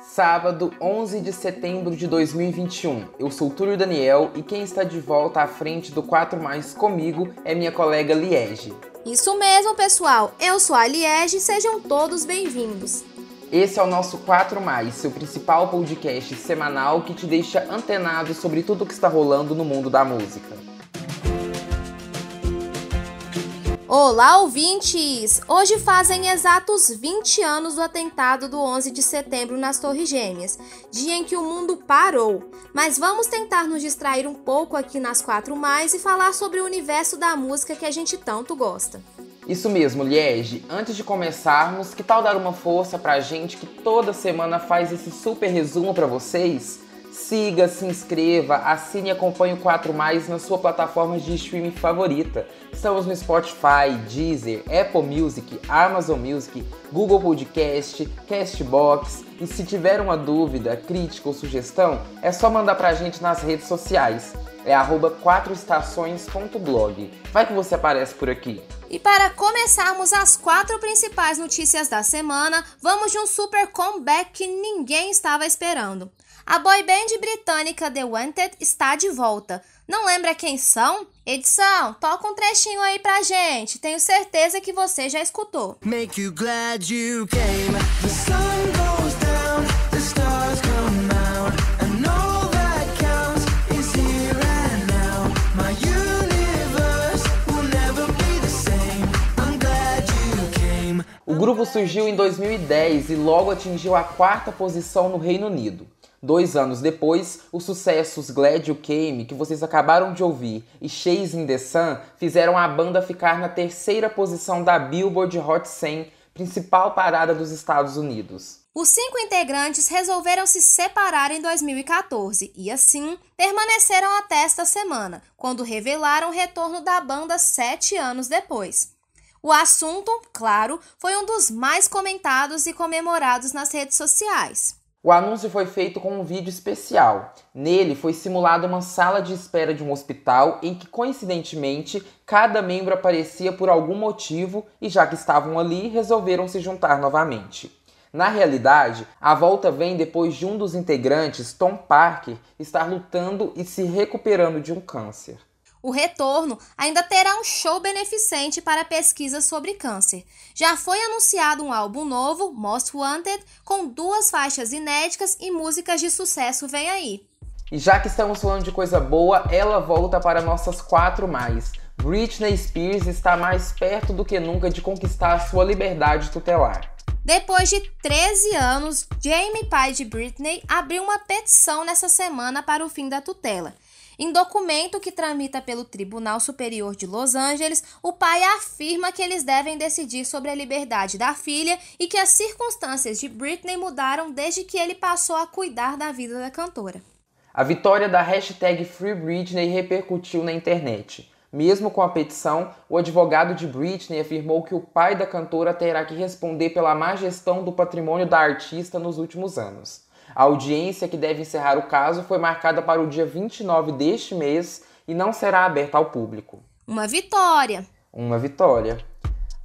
Sábado, 11 de setembro de 2021. Eu sou Túlio Daniel e quem está de volta à frente do 4 Mais comigo é minha colega Liege. Isso mesmo, pessoal. Eu sou a Liege e sejam todos bem-vindos. Esse é o nosso 4 Mais, seu principal podcast semanal que te deixa antenado sobre tudo o que está rolando no mundo da música. Olá, ouvintes! Hoje fazem exatos 20 anos do atentado do 11 de setembro nas Torres Gêmeas, dia em que o mundo parou. Mas vamos tentar nos distrair um pouco aqui nas 4 Mais e falar sobre o universo da música que a gente tanto gosta. Isso mesmo, Liege. Antes de começarmos, que tal dar uma força pra gente que toda semana faz esse super resumo para vocês? Siga, se inscreva, assine e acompanhe o 4 Mais na sua plataforma de streaming favorita. Estamos no Spotify, Deezer, Apple Music, Amazon Music, Google Podcast, Castbox. E se tiver uma dúvida, crítica ou sugestão, é só mandar pra gente nas redes sociais. É arroba 4estações.blog. Vai que você aparece por aqui. E para começarmos as quatro principais notícias da semana, vamos de um super comeback que ninguém estava esperando. A boy band britânica The Wanted está de volta. Não lembra quem são? Edição, toca um trechinho aí pra gente. Tenho certeza que você já escutou. Make you glad you came. The sun goes down, the stars come out, and all that counts is here and now. My universe will never be the same. I'm glad you came. O grupo surgiu em 2010 e logo atingiu a quarta posição no Reino Unido. Dois anos depois, os sucessos Glad You Came, que vocês acabaram de ouvir, e Chase in the Sun fizeram a banda ficar na terceira posição da Billboard Hot 100, principal parada dos Estados Unidos. Os cinco integrantes resolveram se separar em 2014 e, assim, permaneceram até esta semana, quando revelaram o retorno da banda sete anos depois. O assunto, claro, foi um dos mais comentados e comemorados nas redes sociais. O anúncio foi feito com um vídeo especial. Nele foi simulada uma sala de espera de um hospital em que, coincidentemente, cada membro aparecia por algum motivo e, já que estavam ali, resolveram se juntar novamente. Na realidade, a volta vem depois de um dos integrantes, Tom Parker, estar lutando e se recuperando de um câncer. O retorno ainda terá um show beneficente para pesquisas sobre câncer. Já foi anunciado um álbum novo, Most Wanted, com duas faixas inéditas e músicas de sucesso vem aí. E já que estamos falando de coisa boa, ela volta para nossas quatro mais. Britney Spears está mais perto do que nunca de conquistar sua liberdade tutelar. Depois de 13 anos, Jamie, pai de Britney, abriu uma petição nessa semana para o fim da tutela. Em documento que tramita pelo Tribunal Superior de Los Angeles, o pai afirma que eles devem decidir sobre a liberdade da filha e que as circunstâncias de Britney mudaram desde que ele passou a cuidar da vida da cantora. A vitória da hashtag Free Britney repercutiu na internet. Mesmo com a petição, o advogado de Britney afirmou que o pai da cantora terá que responder pela má gestão do patrimônio da artista nos últimos anos. A audiência que deve encerrar o caso foi marcada para o dia 29 deste mês e não será aberta ao público. Uma vitória! Uma vitória.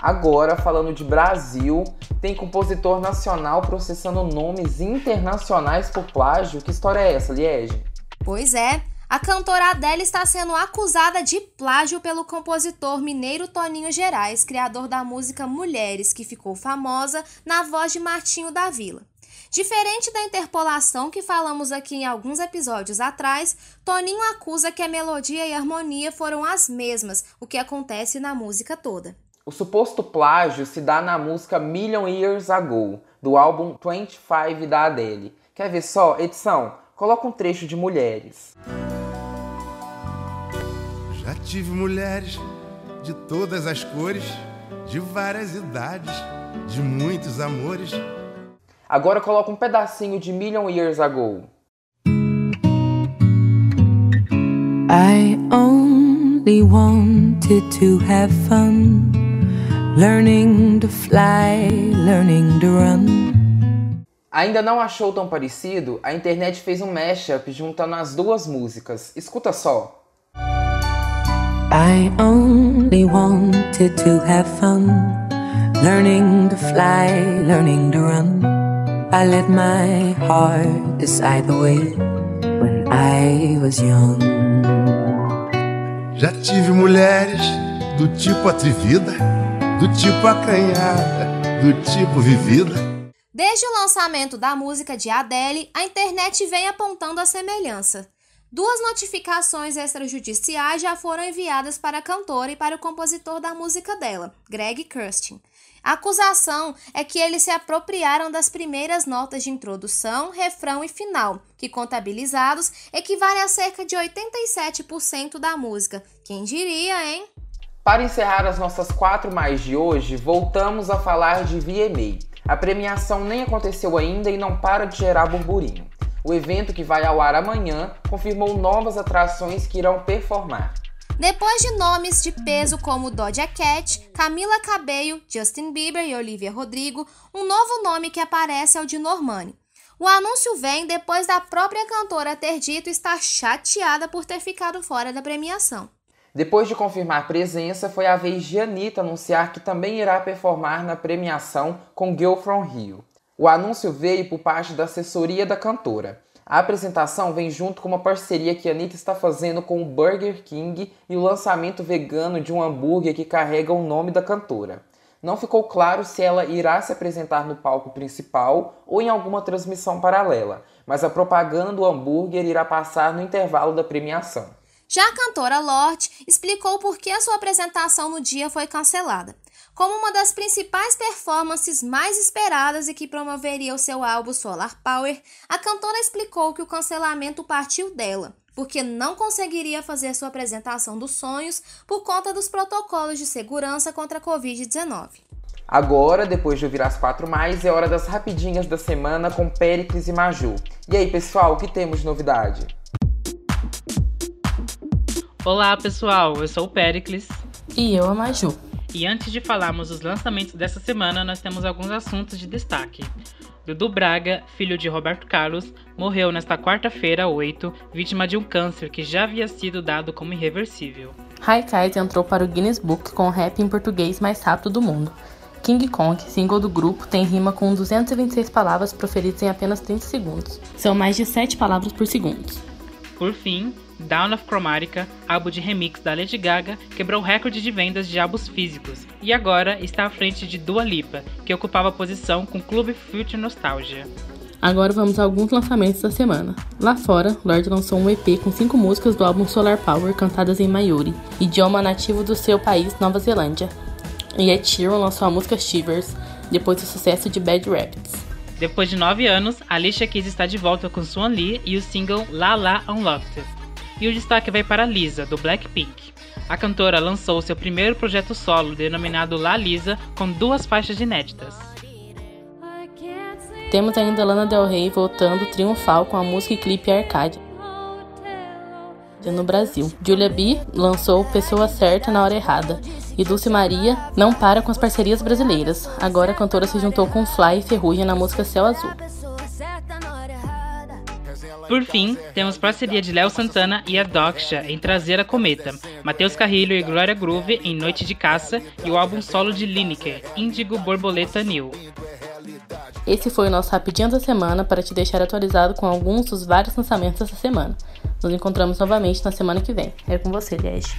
Agora, falando de Brasil, tem compositor nacional processando nomes internacionais por plágio. Que história é essa, Liege? Pois é. A cantora Adele está sendo acusada de plágio pelo compositor mineiro Toninho Gerais, criador da música Mulheres, que ficou famosa na voz de Martinho da Vila. Diferente da interpolação que falamos aqui em alguns episódios atrás, Toninho acusa que a melodia e a harmonia foram as mesmas, o que acontece na música toda. O suposto plágio se dá na música Million Years Ago, do álbum 25 da Adele. Quer ver só? Edição, coloca um trecho de Mulheres. Já tive mulheres de todas as cores, de várias idades, de muitos amores Agora coloca um pedacinho de Million Years Ago. I only wanted to have fun, learning to fly, learning to run. Ainda não achou tão parecido? A internet fez um mashup juntando as duas músicas. Escuta só. I only wanted to have fun, learning to fly, learning to run. I let my heart decide the way when I was young. Já tive mulheres do tipo atrevida, do tipo acanhada, do tipo vivida. Desde o lançamento da música de Adele, a internet vem apontando a semelhança. Duas notificações extrajudiciais já foram enviadas para a cantora e para o compositor da música dela, Greg Kurstin. A acusação é que eles se apropriaram das primeiras notas de introdução, refrão e final, que contabilizados equivalem a cerca de 87% da música. Quem diria, hein? Para encerrar as nossas quatro mais de hoje, voltamos a falar de VMA. A premiação nem aconteceu ainda e não para de gerar burburinho. O evento, que vai ao ar amanhã, confirmou novas atrações que irão performar. Depois de nomes de peso como Doja Cat, Camila Cabello, Justin Bieber e Olivia Rodrigo, um novo nome que aparece é o de Normani. O anúncio vem depois da própria cantora ter dito estar chateada por ter ficado fora da premiação. Depois de confirmar presença, foi a vez de Anitta anunciar que também irá performar na premiação com Girl From Rio. O anúncio veio por parte da assessoria da cantora. A apresentação vem junto com uma parceria que a Anitta está fazendo com o Burger King e o lançamento vegano de um hambúrguer que carrega o nome da cantora. Não ficou claro se ela irá se apresentar no palco principal ou em alguma transmissão paralela, mas a propaganda do hambúrguer irá passar no intervalo da premiação. Já a cantora Lorde explicou por que a sua apresentação no dia foi cancelada. Como uma das principais performances mais esperadas e que promoveria o seu álbum Solar Power, a cantora explicou que o cancelamento partiu dela, porque não conseguiria fazer sua apresentação dos sonhos por conta dos protocolos de segurança contra a Covid-19. Agora, depois de ouvir as quatro mais, é hora das rapidinhas da semana com Péricles e Maju. E aí, pessoal, o que temos de novidade? Olá, pessoal, eu sou o Péricles. E eu, a Maju. E antes de falarmos dos lançamentos dessa semana, nós temos alguns assuntos de destaque. Dudu Braga, filho de Roberto Carlos, morreu nesta quarta-feira, 8, vítima de um câncer que já havia sido dado como irreversível. Haikais entrou para o Guinness Book com o rap em português mais rápido do mundo. King Kong, single do grupo, tem rima com 226 palavras proferidas em apenas 30 segundos. São mais de 7 palavras por segundo. Por fim, Down of Chromatica, álbum de remix da Lady Gaga, quebrou o recorde de vendas de álbuns físicos e agora está à frente de Dua Lipa, que ocupava a posição com Clube Future Nostalgia. Agora vamos a alguns lançamentos da semana. Lá fora, Lorde lançou um EP com cinco músicas do álbum Solar Power cantadas em Maori, idioma nativo do seu país, Nova Zelândia. E Ed Sheeran lançou a música Shivers, depois do sucesso de Bad Rabbits. Depois de nove anos, Alicia Keys está de volta com Swan Lee e o single La La Unlocked. E o destaque vai para Lisa, do Blackpink. A cantora lançou seu primeiro projeto solo, denominado La Lisa, com duas faixas inéditas. Temos ainda Lana Del Rey voltando triunfal com a música e clipe Arcade no Brasil. Julia B lançou Pessoa Certa na Hora Errada. E Dulce Maria não para com as parcerias brasileiras. Agora a cantora se juntou com Fly e Ferrugem na música Céu Azul. Por fim, temos parceria de Léo Santana e a Doksha em Trazer a Cometa, Matheus Carrilho e Glória Groove em Noite de Caça e o álbum solo de Lineker, Índigo Borboleta New. Esse foi o nosso Rapidinho da Semana para te deixar atualizado com alguns dos vários lançamentos dessa semana. Nos encontramos novamente na semana que vem. É com você, Liege.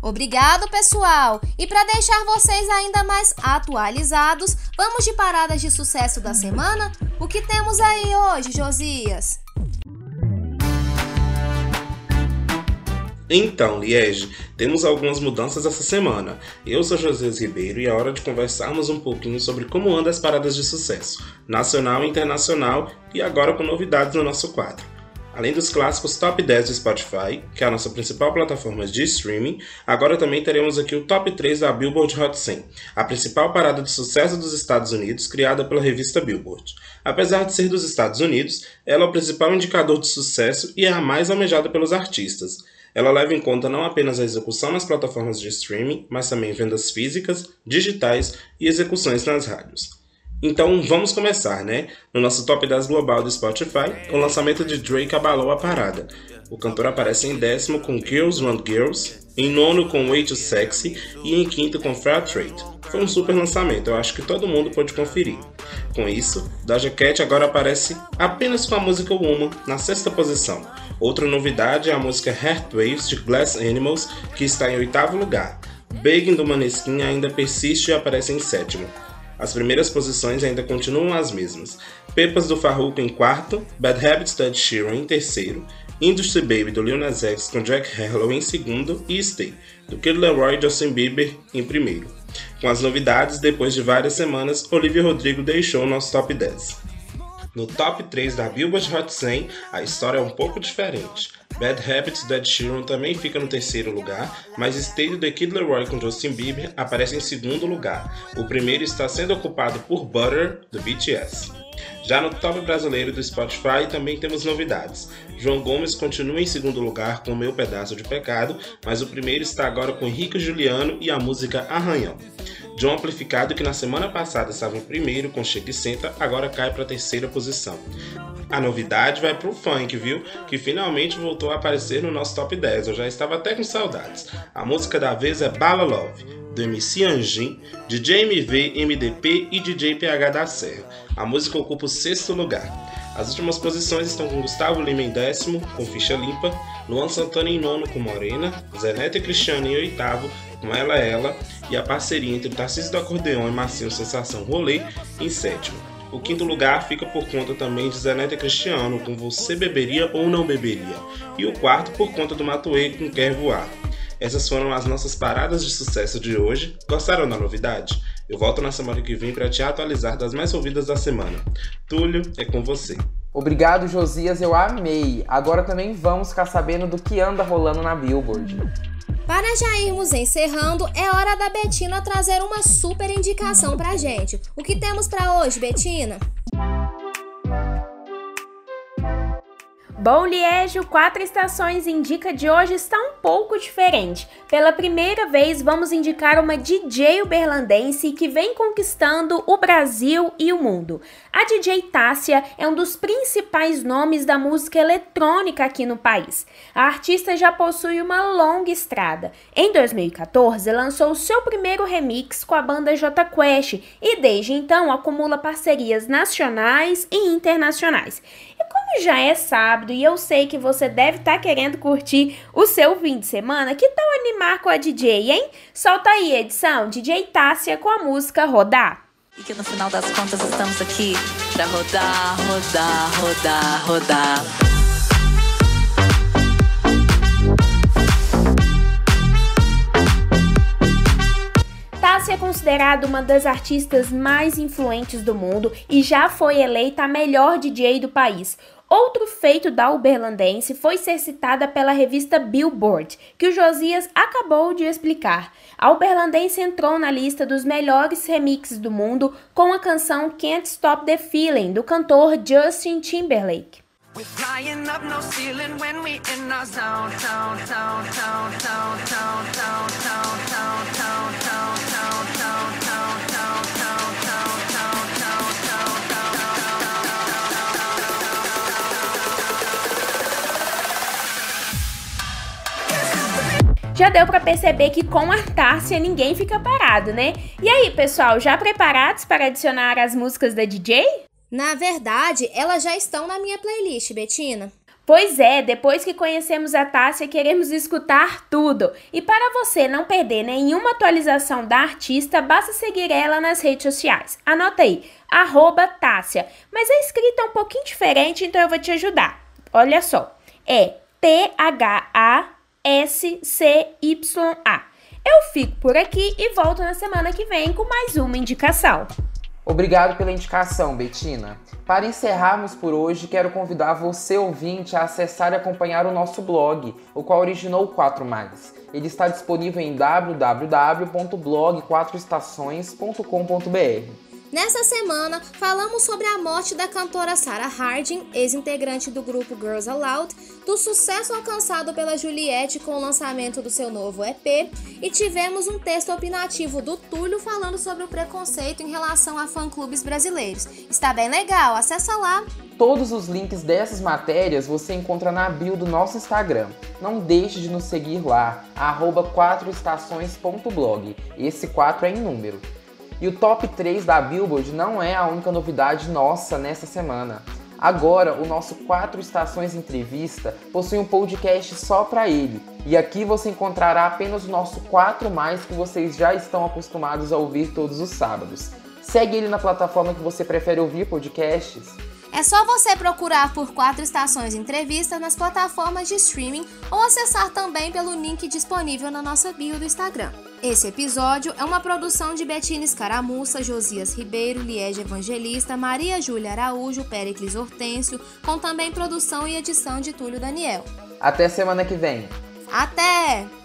Obrigado, pessoal! E para deixar vocês ainda mais atualizados, vamos de paradas de sucesso da semana? O que temos aí hoje, Josias? Então, Liege, temos algumas mudanças essa semana. Eu sou José Ribeiro e é hora de conversarmos um pouquinho sobre como andam as paradas de sucesso, nacional e internacional, e agora com novidades no nosso quadro. Além dos clássicos Top 10 do Spotify, que é a nossa principal plataforma de streaming, agora também teremos aqui o Top 3 da Billboard Hot 100, a principal parada de sucesso dos Estados Unidos criada pela revista Billboard. Apesar de ser dos Estados Unidos, ela é o principal indicador de sucesso e é a mais almejada pelos artistas. Ela leva em conta não apenas a execução nas plataformas de streaming, mas também vendas físicas, digitais e execuções nas rádios. Então vamos começar, né? No nosso top 10 global do Spotify, o lançamento de Drake abalou a parada. O cantor aparece em décimo com Girls Want Girls, em nono com Way Too Sexy e em quinto com Fair Trade. Foi um super lançamento, eu acho que todo mundo pode conferir. Com isso, Doja Cat agora aparece apenas com a música Woman na sexta posição. Outra novidade é a música Heartwaves de Glass Animals, que está em oitavo lugar. Begging do Maneskin ainda persiste e aparece em sétimo. As primeiras posições ainda continuam as mesmas. Pepas do Farruko em quarto, Bad Habits do Ed Sheeran em terceiro, Industry Baby do Lil Nas X com Jack Harlow em segundo e Stay, do Kid Leroy e Justin Bieber em primeiro. Com as novidades, depois de várias semanas, Olivia Rodrigo deixou nosso top 10. No top 3 da Billboard Hot 100, a história é um pouco diferente. Bad Habits do Ed Sheeran também fica no terceiro lugar, mas Stay do The Kid Leroy com Justin Bieber aparece em segundo lugar. O primeiro está sendo ocupado por Butter, do BTS. Já no top brasileiro do Spotify também temos novidades. João Gomes continua em segundo lugar com Meu Pedaço de Pecado, mas o primeiro está agora com Henrique Juliano e a música Arranhão. John Amplificado, que na semana passada estava em primeiro com Chega Senta, agora cai para a terceira posição. A novidade vai pro funk, viu? Que finalmente voltou a aparecer no nosso top 10. Eu já estava até com saudades. A música da vez é Bala Love, do MC Anjin, DJ MV, MDP e DJ PH da Serra. A música ocupa o sexto lugar. As últimas posições estão com Gustavo Lima em décimo, com ficha limpa, Luan Santana em nono com Morena, Zé Neto e Cristiano em oitavo, com Ela Ela, e a parceria entre Tarcísio do Acordeão e Marcinho Sensação Rolê em sétimo. O quinto lugar fica por conta também de Zaneta Cristiano com Você Beberia ou Não Beberia. E o quarto por conta do Matuê com Quer Voar. Essas foram as nossas paradas de sucesso de hoje. Gostaram da novidade? Eu volto na semana que vem para te atualizar das mais ouvidas da semana. Túlio, é com você. Obrigado, Josias, eu amei. Agora também vamos ficar sabendo do que anda rolando na Billboard. Para já irmos encerrando, é hora da Betina trazer uma super indicação pra gente. O que temos para hoje, Betina? Bom Liege, Quatro Estações indica de hoje está um pouco diferente. Pela primeira vez, vamos indicar uma DJ uberlandense que vem conquistando o Brasil e o mundo. A DJ Tássia é um dos principais nomes da música eletrônica aqui no país. A artista já possui uma longa estrada. Em 2014, lançou seu primeiro remix com a banda J Quest e desde então acumula parcerias nacionais e internacionais. E como já é sábado e eu sei que você deve estar tá querendo curtir o seu fim de semana, que tal animar com a DJ, hein? Solta aí, edição, DJ Tássia com a música Rodar. E que no final das contas estamos aqui pra rodar, rodar, rodar, rodar. Tássia é considerada uma das artistas mais influentes do mundo e já foi eleita a melhor DJ do país. Outro feito da uberlandense foi ser citada pela revista Billboard, que o Josias acabou de explicar. A uberlandense entrou na lista dos melhores remixes do mundo com a canção Can't Stop the Feeling, do cantor Justin Timberlake. We're Já deu para perceber que com a Tárcia ninguém fica parado, né? E aí, pessoal, já preparados para adicionar as músicas da DJ? Na verdade, elas já estão na minha playlist, Betina. Pois é, depois que conhecemos a Tássia, queremos escutar tudo. E para você não perder nenhuma atualização da artista, basta seguir ela nas redes sociais. Anota aí, arroba Tássia. Mas a escrita é um pouquinho diferente, então eu vou te ajudar. Olha só, é T-H-A-S-C-Y-A. Eu fico por aqui e volto na semana que vem com mais uma indicação. Obrigado pela indicação, Betina. Para encerrarmos por hoje, quero convidar você, ouvinte, a acessar e acompanhar o nosso blog, o qual originou o 4 Mais. Ele está disponível em www.blog4estações.com.br. Nessa semana, falamos sobre a morte da cantora Sarah Harding, ex-integrante do grupo Girls Aloud, do sucesso alcançado pela Juliette com o lançamento do seu novo EP, e tivemos um texto opinativo do Túlio falando sobre o preconceito em relação a fã-clubes brasileiros. Está bem legal, acessa lá! todos os links dessas matérias você encontra na bio do nosso Instagram. Não deixe de nos seguir lá, arroba 4estações.blog. Esse 4 é em número. E o top 3 da Billboard não é a única novidade nossa nessa semana. Agora, o nosso 4 Estações Entrevista possui um podcast só para ele. E aqui você encontrará apenas o nosso 4 mais que vocês já estão acostumados a ouvir todos os sábados. Segue ele na plataforma que você prefere ouvir podcasts. É só você procurar por Quatro Estações Entrevista nas plataformas de streaming ou acessar também pelo link disponível na nossa bio do Instagram. Esse episódio é uma produção de Betina Escaramuça, Josias Ribeiro, Liege Evangelista, Maria Júlia Araújo, Pericles Hortêncio, com também produção e edição de Túlio Daniel. Até semana que vem. Até!